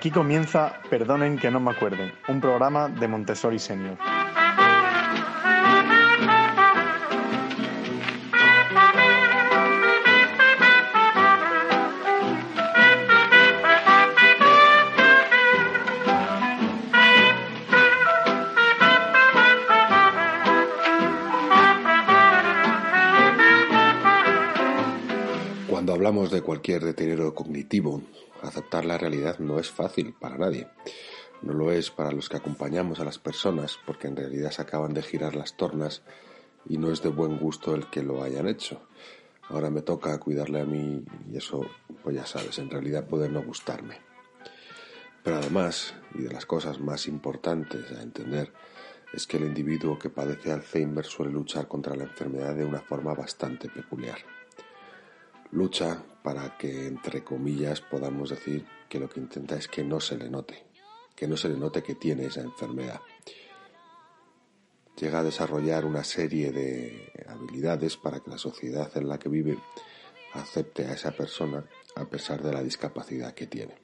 Aquí comienza Perdonen que no me acuerde, un programa de Montessori Senior. Cuando hablamos de cualquier deterioro cognitivo, aceptar la realidad no es fácil para nadie. No lo es para los que acompañamos a las personas porque en realidad se acaban de girar las tornas y no es de buen gusto el que lo hayan hecho. Ahora me toca cuidarle a mí y eso, pues ya sabes, en realidad puede no gustarme. Pero además, y de las cosas más importantes a entender, es que el individuo que padece Alzheimer suele luchar contra la enfermedad de una forma bastante peculiar. Lucha para que, entre comillas, podamos decir que lo que intenta es que no se le note, que no se le note que tiene esa enfermedad. Llega a desarrollar una serie de habilidades para que la sociedad en la que vive acepte a esa persona a pesar de la discapacidad que tiene.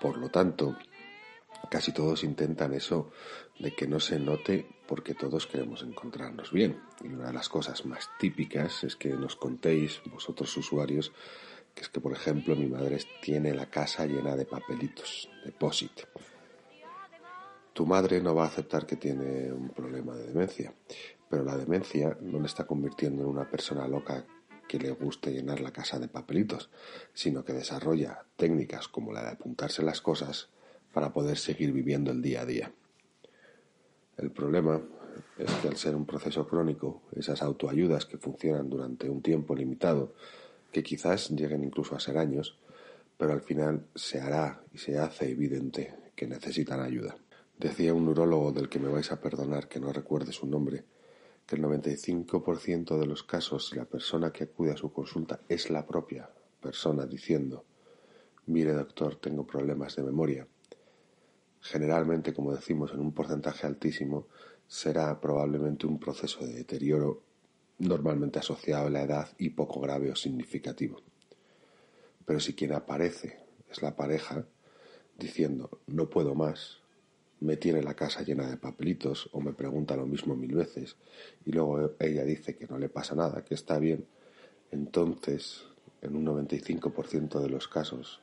Por lo tanto, casi todos intentan eso de que no se note porque todos queremos encontrarnos bien. Y una de las cosas más típicas es que nos contéis, vosotros usuarios, que es que, por ejemplo, mi madre tiene la casa llena de papelitos, de POSIT. Tu madre no va a aceptar que tiene un problema de demencia, pero la demencia no le está convirtiendo en una persona loca que le guste llenar la casa de papelitos, sino que desarrolla técnicas como la de apuntarse las cosas para poder seguir viviendo el día a día. El problema es que al ser un proceso crónico, esas autoayudas que funcionan durante un tiempo limitado, que quizás lleguen incluso a ser años, pero al final se hará y se hace evidente que necesitan ayuda. Decía un neurólogo del que me vais a perdonar que no recuerde su nombre, que el 95% de los casos la persona que acude a su consulta es la propia persona diciendo, mire doctor, tengo problemas de memoria, generalmente, como decimos, en un porcentaje altísimo, será probablemente un proceso de deterioro normalmente asociado a la edad y poco grave o significativo. Pero si quien aparece es la pareja diciendo no puedo más, me tiene la casa llena de papelitos o me pregunta lo mismo mil veces y luego ella dice que no le pasa nada, que está bien, entonces en un 95% de los casos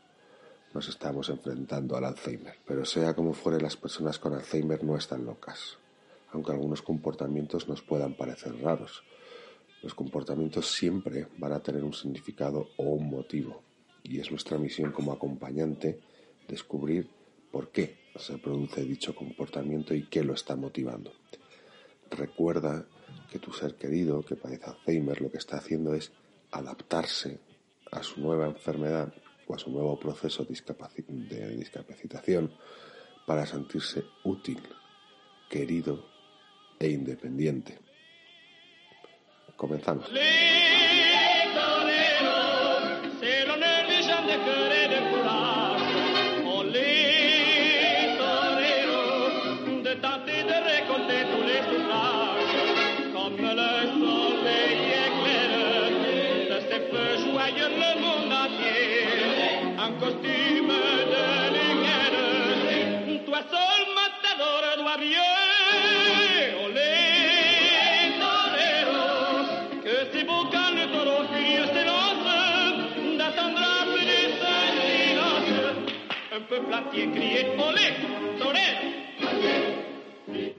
nos estamos enfrentando al Alzheimer. Pero sea como fuere, las personas con Alzheimer no están locas, aunque algunos comportamientos nos puedan parecer raros. Los comportamientos siempre van a tener un significado o un motivo, y es nuestra misión como acompañante descubrir por qué se produce dicho comportamiento y qué lo está motivando. Recuerda que tu ser querido que padece Alzheimer lo que está haciendo es adaptarse a su nueva enfermedad a su nuevo proceso de discapacitación para sentirse útil, querido e independiente. Comenzamos.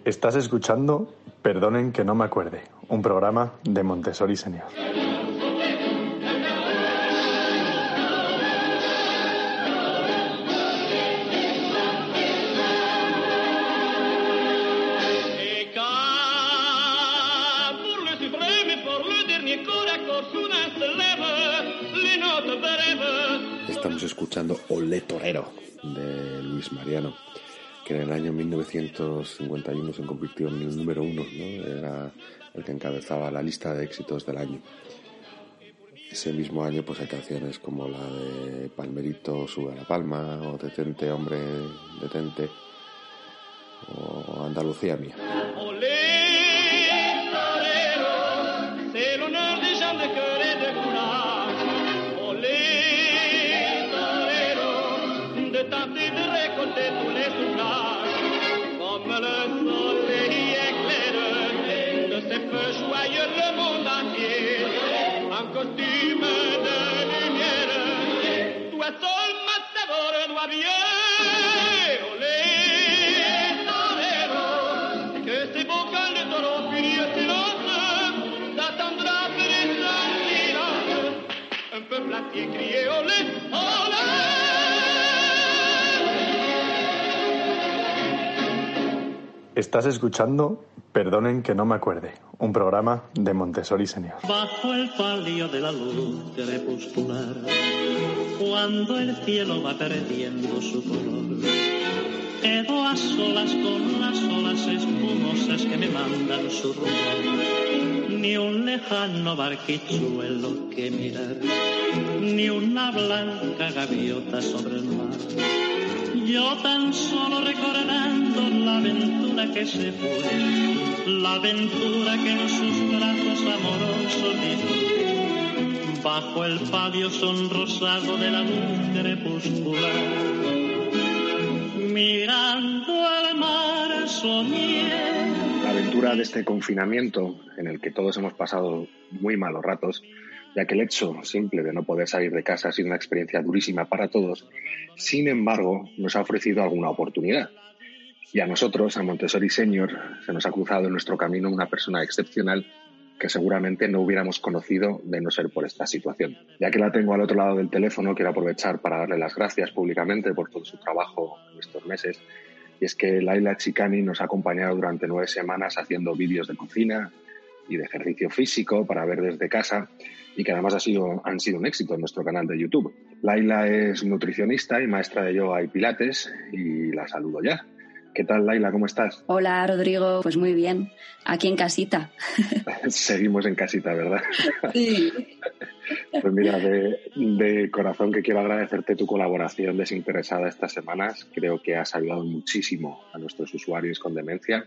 Estás escuchando Perdonen que no me acuerde, un programa de Montessori Senior. De Luis Mariano, que en el año 1951 se convirtió en el número uno, era el que encabezaba la lista de éxitos del año. Ese mismo año pues hay canciones como la de Palmerito sube a la palma, o Detente hombre, detente, o Andalucía mía. Estás escuchando Perdonen que no me acuerde, un programa de Montessori Senior. Bajo el palio de la luz crepuscular, cuando el cielo va perdiendo su color, quedo a solas con las olas espumosas que me mandan su rumor. Ni un lejano barquichuelo que mirar, ni una blanca gaviota sobre el mar yo tan solo recordando la aventura que se fue, la aventura que en sus brazos amorosos disfruté, bajo el palio sonrosado de la luz crepuscular. Mirando al mar. La aventura de este confinamiento, en el que todos hemos pasado muy malos ratos, ya que el hecho simple de no poder salir de casa ha sido una experiencia durísima para todos, sin embargo, nos ha ofrecido alguna oportunidad. Y a nosotros, a Montessori Senior, se nos ha cruzado en nuestro camino una persona excepcional que seguramente no hubiéramos conocido de no ser por esta situación. Ya que la tengo al otro lado del teléfono, quiero aprovechar para darle las gracias públicamente por todo su trabajo en estos meses. Y es que Laila Chicani nos ha acompañado durante nueve semanas haciendo vídeos de cocina y de ejercicio físico para ver desde casa y que además ha sido, han sido un éxito en nuestro canal de YouTube. Laila es nutricionista y maestra de yoga y pilates y la saludo ya. ¿Qué tal, Laila? ¿Cómo estás? Hola, Rodrigo. Pues muy bien. Aquí en casita. Seguimos en casita, ¿verdad? Sí. Pues mira, de, de, corazón que quiero agradecerte tu colaboración desinteresada estas semanas. Creo que has ayudado muchísimo a nuestros usuarios con demencia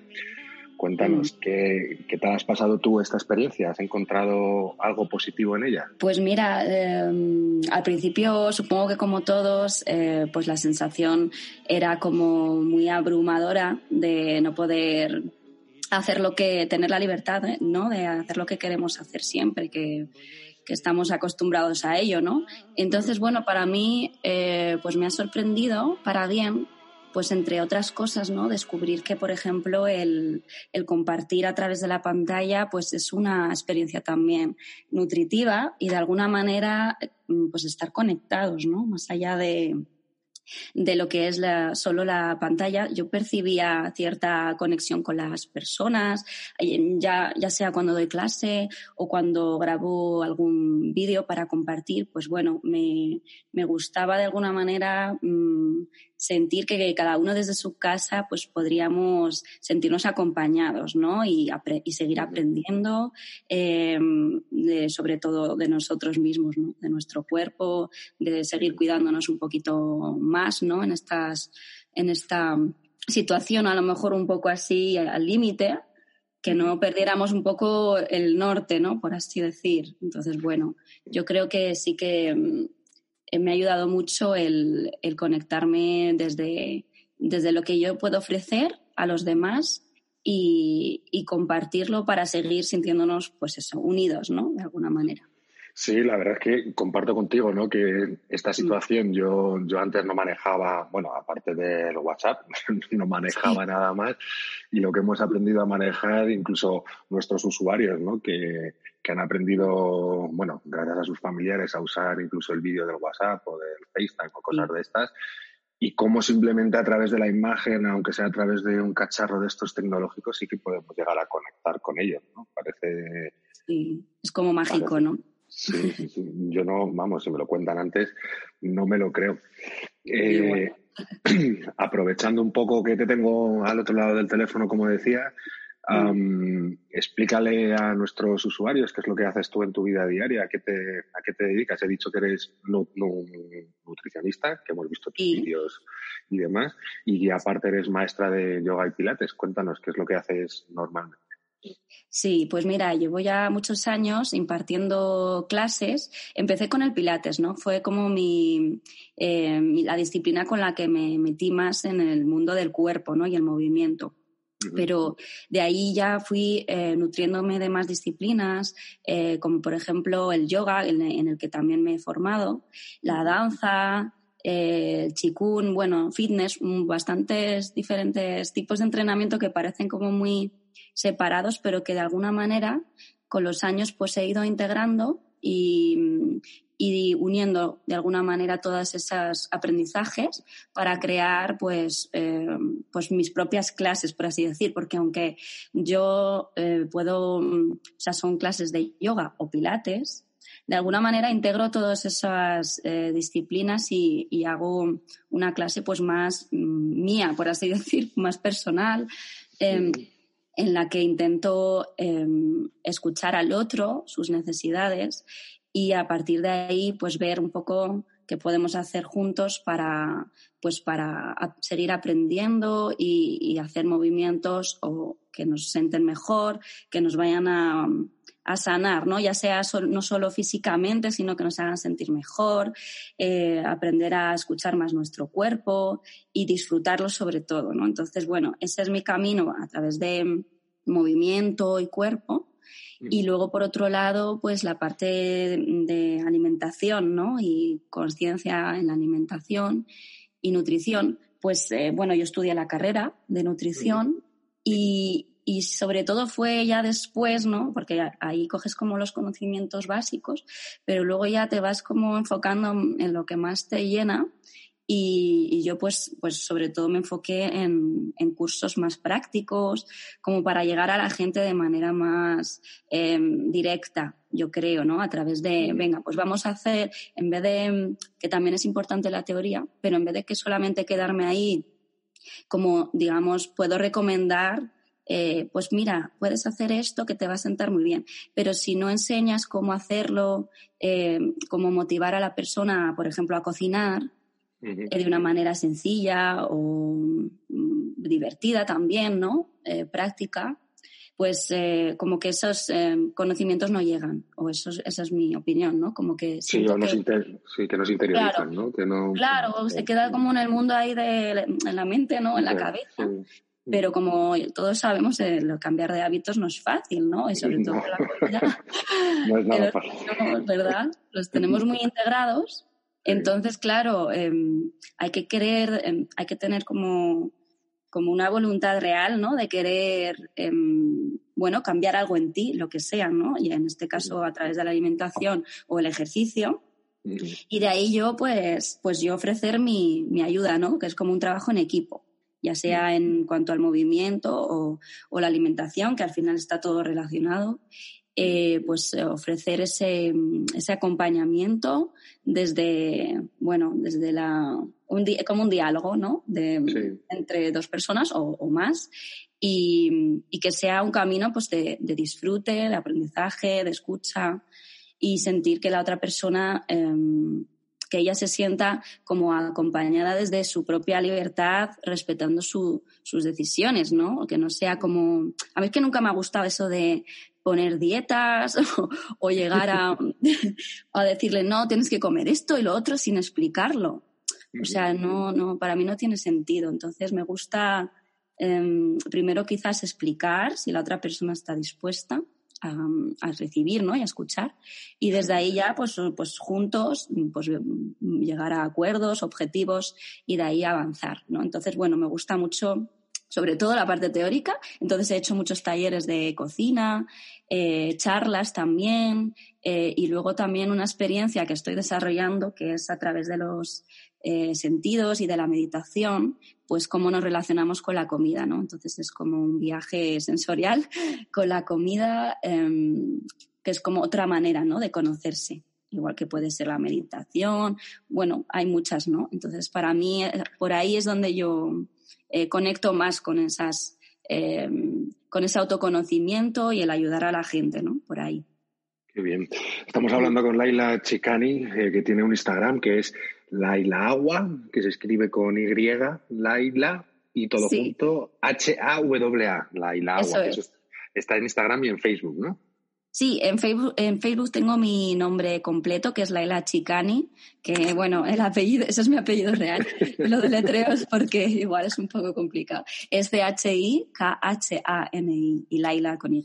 Cuéntanos, mm. ¿qué, ¿qué, has pasado tú esta experiencia? ¿Has encontrado algo positivo en ella? Pues mira, em, al principio supongo que como todos, eh, pues la sensación era como muy abrumadora de no poder hacer lo que, tener la libertad, ¿eh? ¿no? De hacer lo que queremos hacer siempre, que, que estamos acostumbrados a ello, ¿no? Entonces, bueno, para mí, eh, pues me ha sorprendido para bien pues entre otras cosas, ¿no? Descubrir que, por ejemplo, el, el, compartir a través de la pantalla, pues es una experiencia también nutritiva y de alguna manera, mm, pues estar conectados, ¿no? Más allá de, de lo que es solo la pantalla, yo percibía cierta conexión con las personas, ya, ya sea cuando doy clase o cuando grabo algún vídeo para compartir, pues bueno, me, me gustaba de alguna manera mmm, sentir que cada uno desde su casa pues podríamos sentirnos acompañados, ¿no? Y, y seguir aprendiendo eh, de, sobre todo de nosotros mismos, ¿no? De nuestro cuerpo, de seguir cuidándonos un poquito más, ¿no? En estas, en esta situación a lo mejor un poco así al límite, que no perdiéramos un poco el norte, ¿no? Por así decir. Entonces, bueno, yo creo que sí que me ha ayudado mucho el, el conectarme desde, desde lo que yo puedo ofrecer a los demás y, y, compartirlo para seguir sintiéndonos, pues eso, unidos, ¿no? De alguna manera. Sí, la verdad es que comparto contigo, ¿no? Que esta situación yo, yo antes no manejaba, bueno, aparte del WhatsApp, no manejaba nada más. Y lo que hemos aprendido a manejar, incluso nuestros usuarios, ¿no? Que, que han aprendido, bueno, gracias a sus familiares, a usar incluso el vídeo del WhatsApp o del FaceTime o cosas de estas. Y cómo simplemente a través de la imagen, aunque sea a través de un cacharro de estos tecnológicos, sí que podemos llegar a conectar con ellos, ¿no? Parece... Sí, es como mágico, parece, ¿no? Sí, sí, sí, yo no, vamos, si me lo cuentan antes, no me lo creo. Eh, bueno. aprovechando un poco que te tengo al otro lado del teléfono, como decía, um, explícale a nuestros usuarios qué es lo que haces tú en tu vida diaria, a qué te, a qué te dedicas. He dicho que eres nu, nu, nutricionista, que hemos visto tus Sí. vídeos y demás, y aparte eres maestra de yoga y pilates. Cuéntanos qué es lo que haces normalmente. Sí, pues mira, llevo ya muchos años impartiendo clases. Empecé con el Pilates, ¿no? Fue como mi, eh, la disciplina con la que me metí más en el mundo del cuerpo, ¿no? Y el movimiento. Pero de ahí ya fui eh, nutriéndome de más disciplinas, eh, como por ejemplo el yoga, en, en, el que también me he formado, la danza, el chikun, bueno, fitness, bastantes diferentes tipos de entrenamiento que parecen como muy separados, pero que de alguna manera con los años pues he ido integrando y, y uniendo de alguna manera todos esos aprendizajes para crear pues, eh, pues mis propias clases, por así decir, porque aunque yo eh, puedo, o sea, son clases de yoga o pilates, de alguna manera integro todas esas eh, disciplinas y, hago una clase pues más mm, mía, por así decir, más personal. Em, en la que intento em, escuchar al otro, sus necesidades, y a partir de ahí pues ver un poco qué podemos hacer juntos para pues para seguir aprendiendo y, hacer movimientos o que nos sienten mejor, que nos vayan a, sanar, ¿no? Ya sea no solo físicamente, sino que nos hagan sentir mejor, eh, aprender a escuchar más nuestro cuerpo y disfrutarlo sobre todo, ¿no? Entonces, bueno, ese es mi camino a través de movimiento y cuerpo y luego, por otro lado, pues la parte de alimentación, ¿no? Y conciencia en la alimentación y nutrición. Pues, eh, bueno, yo estudié la carrera de nutrición y, y sobre todo fue ya después, ¿no? Porque ahí coges como los conocimientos básicos, pero luego ya te vas como enfocando en lo que más te llena y, yo pues, pues sobre todo me enfoqué en, cursos más prácticos, como para llegar a la gente de manera más em, directa, yo creo, ¿no? A través de, venga, pues vamos a hacer, en vez de, que también es importante la teoría, pero en vez de que solamente quedarme ahí, como digamos, puedo recomendar eh, pues mira, puedes hacer esto que te va a sentar muy bien. Pero si no enseñas cómo hacerlo, eh, cómo motivar a la persona, por ejemplo, a cocinar, de una manera sencilla o mm, divertida también, ¿no? Eh, práctica, pues eh, como que esos eh, conocimientos no llegan, o eso, esa es mi opinión, ¿no? Como que... Sí, nos sí que nos interiorizan, ¿no? Que no... Claro, se queda como en el mundo ahí de en la mente, ¿no? En la cabeza. Pero como todos sabemos, cambiar de hábitos no es fácil, ¿no? Y sobre todo la comida. no es nada fácil. ¿Verdad? Los tenemos muy integrados entonces, claro, em, hay que querer, em, hay que tener como, como una voluntad real, ¿no? De querer, em, bueno, cambiar algo en ti, lo que sea, ¿no? Y en este caso a través de la alimentación o el ejercicio. Y de ahí yo, pues, pues yo ofrecer mi, mi ayuda, ¿no? Que es como un trabajo en equipo ya sea en cuanto al movimiento o, o, la alimentación, que al final está todo relacionado. Eh, pues eh, ofrecer ese, ese, acompañamiento desde, bueno, desde la, un como un diálogo, ¿no? De, Entre dos personas o, más y, y, que sea un camino pues de, de, disfrute, de aprendizaje, de escucha y sentir que la otra persona em, que ella se sienta como acompañada desde su propia libertad, respetando sus decisiones, ¿no? Que no sea como... A mí es que nunca me ha gustado eso de poner dietas o, llegar a, a, decirle, no, tienes que comer esto y lo otro sin explicarlo. O sea, no, no, para mí no tiene sentido. Entonces me gusta em, primero quizás explicar si la otra persona está dispuesta a, recibir ¿no? y a escuchar. Y desde ahí ya, pues, pues juntos, pues llegar a acuerdos, objetivos y de ahí avanzar. ¿no? Entonces, bueno, me gusta mucho sobre todo la parte teórica. Entonces he hecho muchos talleres de cocina, eh, charlas también, eh, y luego también una experiencia que estoy desarrollando, que es a través de los eh, sentidos y de la meditación, pues cómo nos relacionamos con la comida, ¿no? Entonces es como un viaje sensorial con la comida, em, que es como otra manera, ¿no? De conocerse igual que puede ser la meditación, bueno, hay muchas, ¿no? Entonces, para mí, por ahí es donde yo eh, conecto más con esas, em, con ese autoconocimiento y el ayudar a la gente, ¿no? Por ahí. Qué bien. Estamos hablando con Laila Chicani, eh, que tiene un Instagram que es Laila Agua, que se escribe con Y, Laila, y todo junto, H-A-W-A, Laila Agua. está en Instagram y en Facebook, ¿no? Sí, en Facebook, en Facebook tengo mi nombre completo, que es Laila Chicani, que bueno, el apellido, ese es mi apellido real. Lo deletreo es porque igual es un poco complicado. Es de H-I-K-H-A-N-I y Laila con Y.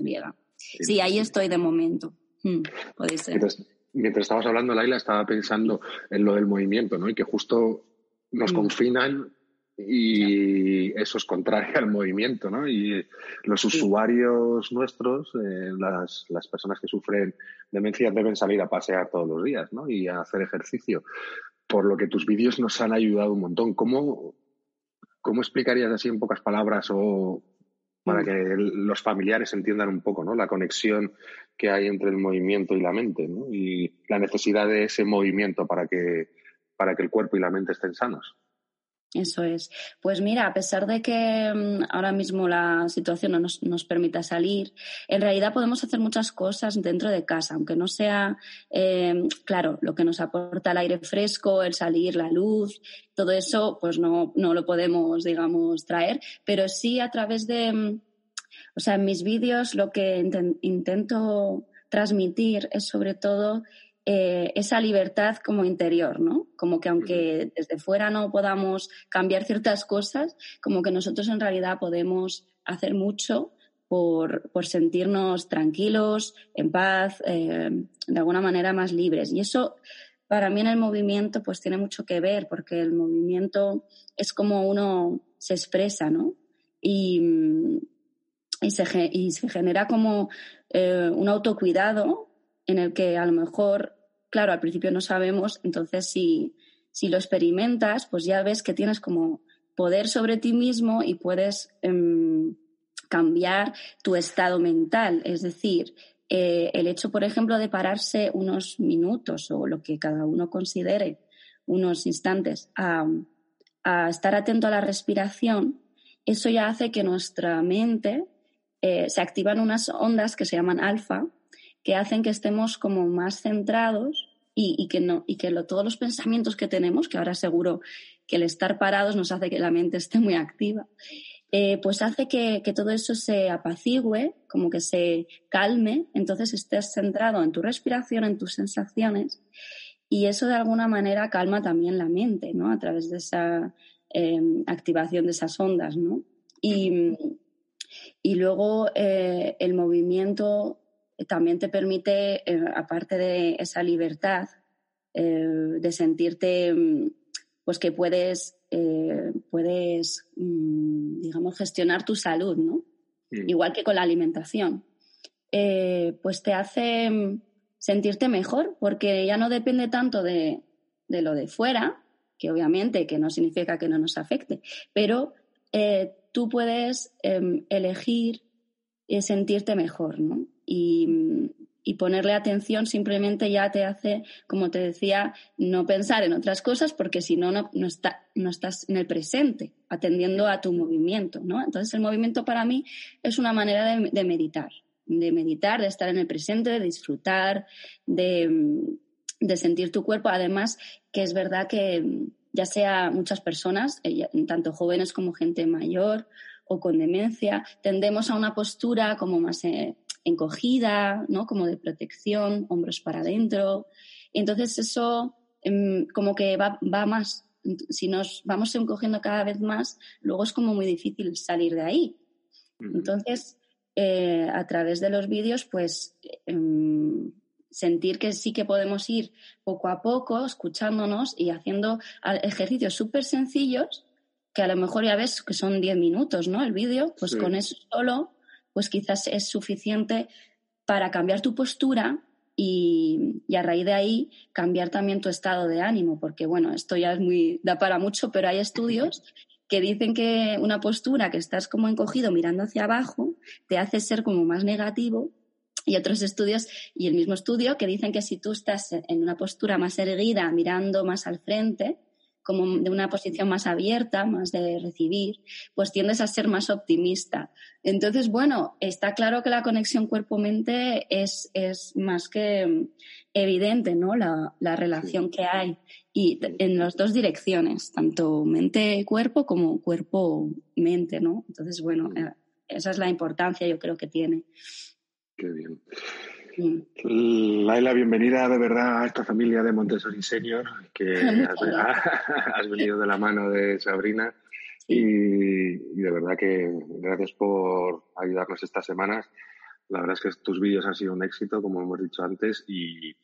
Sí, ahí estoy de momento. Hmm, ser. Mientras, estabas hablando, Laila, estaba pensando en lo del movimiento, ¿no? Y que justo nos hmm. confinan y eso es contrario al movimiento, ¿no? Y los usuarios nuestros, eh, las, las, personas que sufren demencia deben salir a pasear todos los días, ¿no? Y a hacer ejercicio. Por lo que tus vídeos nos han ayudado un montón. ¿Cómo, cómo explicarías así en pocas palabras o para mm. que los familiares entiendan un poco, ¿no? La conexión que hay entre el movimiento y la mente, ¿no? Y la necesidad de ese movimiento para que, para que el cuerpo y la mente estén sanos. Eso es. Pues mira, a pesar de que mm, ahora mismo la situación no nos, nos, permita salir, en realidad podemos hacer muchas cosas dentro de casa, aunque no sea, em, claro, lo que nos aporta el aire fresco, el salir, la luz, todo eso, pues no, no lo podemos, digamos, traer, pero sí a través de, mm, o sea, en mis vídeos lo que intento transmitir es sobre todo eh, esa libertad como interior, ¿no? Como que aunque desde fuera no podamos cambiar ciertas cosas, como que nosotros en realidad podemos hacer mucho por, sentirnos tranquilos, en paz, eh, de alguna manera más libres. Y eso para mí en el movimiento pues tiene mucho que ver, porque el movimiento es como uno se expresa, ¿no? Y, y, se, y se genera como eh, un autocuidado en el que a lo mejor, claro, al principio no sabemos, entonces si, si lo experimentas, pues ya ves que tienes como poder sobre ti mismo y puedes em, cambiar tu estado mental. Es decir, eh, el hecho, por ejemplo, de pararse unos minutos o lo que cada uno considere, unos instantes, a, estar atento a la respiración, eso ya hace que nuestra mente eh, se activan unas ondas que se llaman alfa, que hacen que estemos como más centrados y, que, no, y que todos los pensamientos que tenemos, que ahora seguro que el estar parados nos hace que la mente esté muy activa, eh, pues hace que, todo eso se apacigüe, como que se calme, entonces estés centrado en tu respiración, en tus sensaciones, y eso de alguna manera calma también la mente, ¿no? A través de esa em, activación de esas ondas, ¿no? Y, y luego eh, el movimiento también te permite, eh, aparte de esa libertad, eh, de sentirte mm, pues que puedes, eh, puedes mm, digamos, gestionar tu salud, ¿no? Igual que con la alimentación. pues te hace mm, sentirte mejor, porque ya no depende tanto de, de, lo de fuera, que obviamente que no significa que no nos afecte, pero tú puedes em, elegir sentirte mejor, ¿no? y, ponerle atención simplemente ya te hace, como te decía, no pensar en otras cosas porque si no, no, estás en el presente, atendiendo a tu movimiento, ¿no? Entonces el movimiento para mí es una manera de, meditar, de meditar, de estar en el presente, de disfrutar, de, de sentir tu cuerpo. Además, que es verdad que ya sea muchas personas, eh, tanto jóvenes como gente mayor o con demencia, tendemos a una postura como más... Eh, encogida, ¿no? Como de protección, hombros para adentro. Entonces eso em, como que va, va más. Si nos vamos encogiendo cada vez más, luego es como muy difícil salir de ahí. Entonces, eh, a través de los vídeos, pues em, sentir que sí que podemos ir poco a poco, escuchándonos y haciendo ejercicios súper sencillos, que a lo mejor ya ves que son 10 minutos, ¿no? El vídeo, pues con eso solo pues quizás es suficiente para cambiar tu postura y, a raíz de ahí cambiar también tu estado de ánimo, porque bueno, esto ya es muy, da para mucho, pero hay estudios que dicen que una postura que estás como encogido mirando hacia abajo te hace ser como más negativo y otros estudios y el mismo estudio que dicen que si tú estás en una postura más erguida mirando más al frente, como de una posición más abierta, más de recibir, pues tiendes a ser más optimista. Entonces, bueno, está claro que la conexión cuerpo-mente es, es más que evidente, ¿no? La, la relación que hay. Y en las dos direcciones, tanto mente-cuerpo como cuerpo-mente, ¿no? Entonces, bueno, eh, esa es la importancia, yo creo que tiene. Qué bien. Laila, bienvenida de verdad a esta familia de Montessori Senior, que has, venido de la mano de Sabrina. Y, de verdad que gracias por ayudarnos estas semanas. La verdad es que tus vídeos han sido un éxito, como hemos dicho antes, y,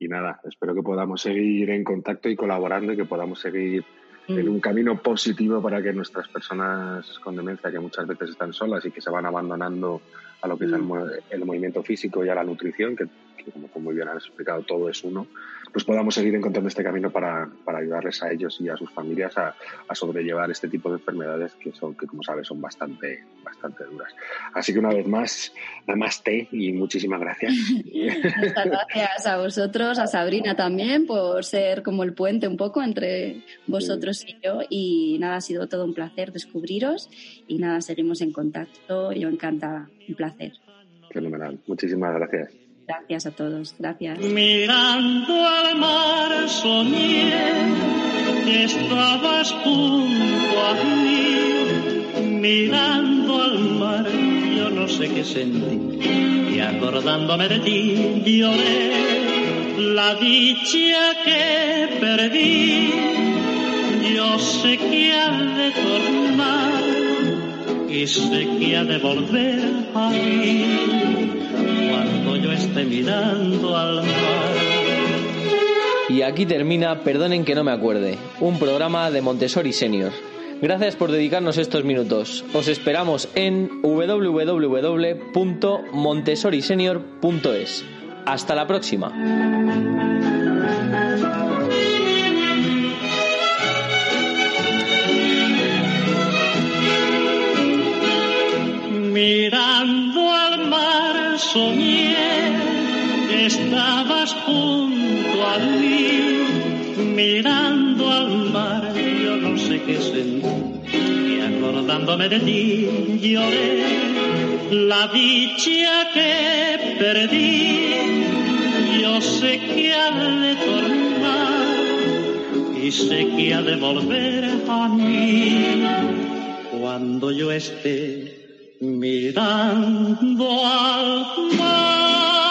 nada, espero que podamos seguir en contacto y colaborando y que podamos seguir en un camino positivo para que nuestras personas con demencia, que muchas veces están solas y que se van abandonando a lo que es el, mm. movimiento físico y a la nutrición, que, como, muy bien han explicado, todo es uno, pues podamos seguir encontrando este camino para, para ayudarles a ellos y a sus familias a, a, sobrellevar este tipo de enfermedades que son, que como sabes, son bastante, bastante duras. Así que una vez más, namaste y muchísimas gracias. Muchas gracias a vosotros, a Sabrina también, por ser como el puente un poco entre vosotros y yo. Y nada, ha sido todo un placer descubriros y nada, seguimos en contacto. Yo encantada, un placer. Fenomenal, muchísimas gracias. Gracias a todos, gracias. Mirando al mar soñé que estabas junto a mí. Mirando al mar yo no sé qué sentí y acordándome de ti lloré la dicha que perdí. Yo sé que ha de tornar y sé que ha de volver a mí mirando al mar. Y aquí termina Perdonen que no me acuerde, un programa de Montessori Senior. Gracias por dedicarnos estos minutos. Os esperamos en www.montessorisenior.es. Hasta la próxima. Mar soñé estabas junto a mí. Mirando al mar yo no sé qué sentí. Y acordándome de ti lloré la dicha que perdí. Yo sé que ha de tornar y sé que ha de volver a mí cuando yo esté mirando al mar.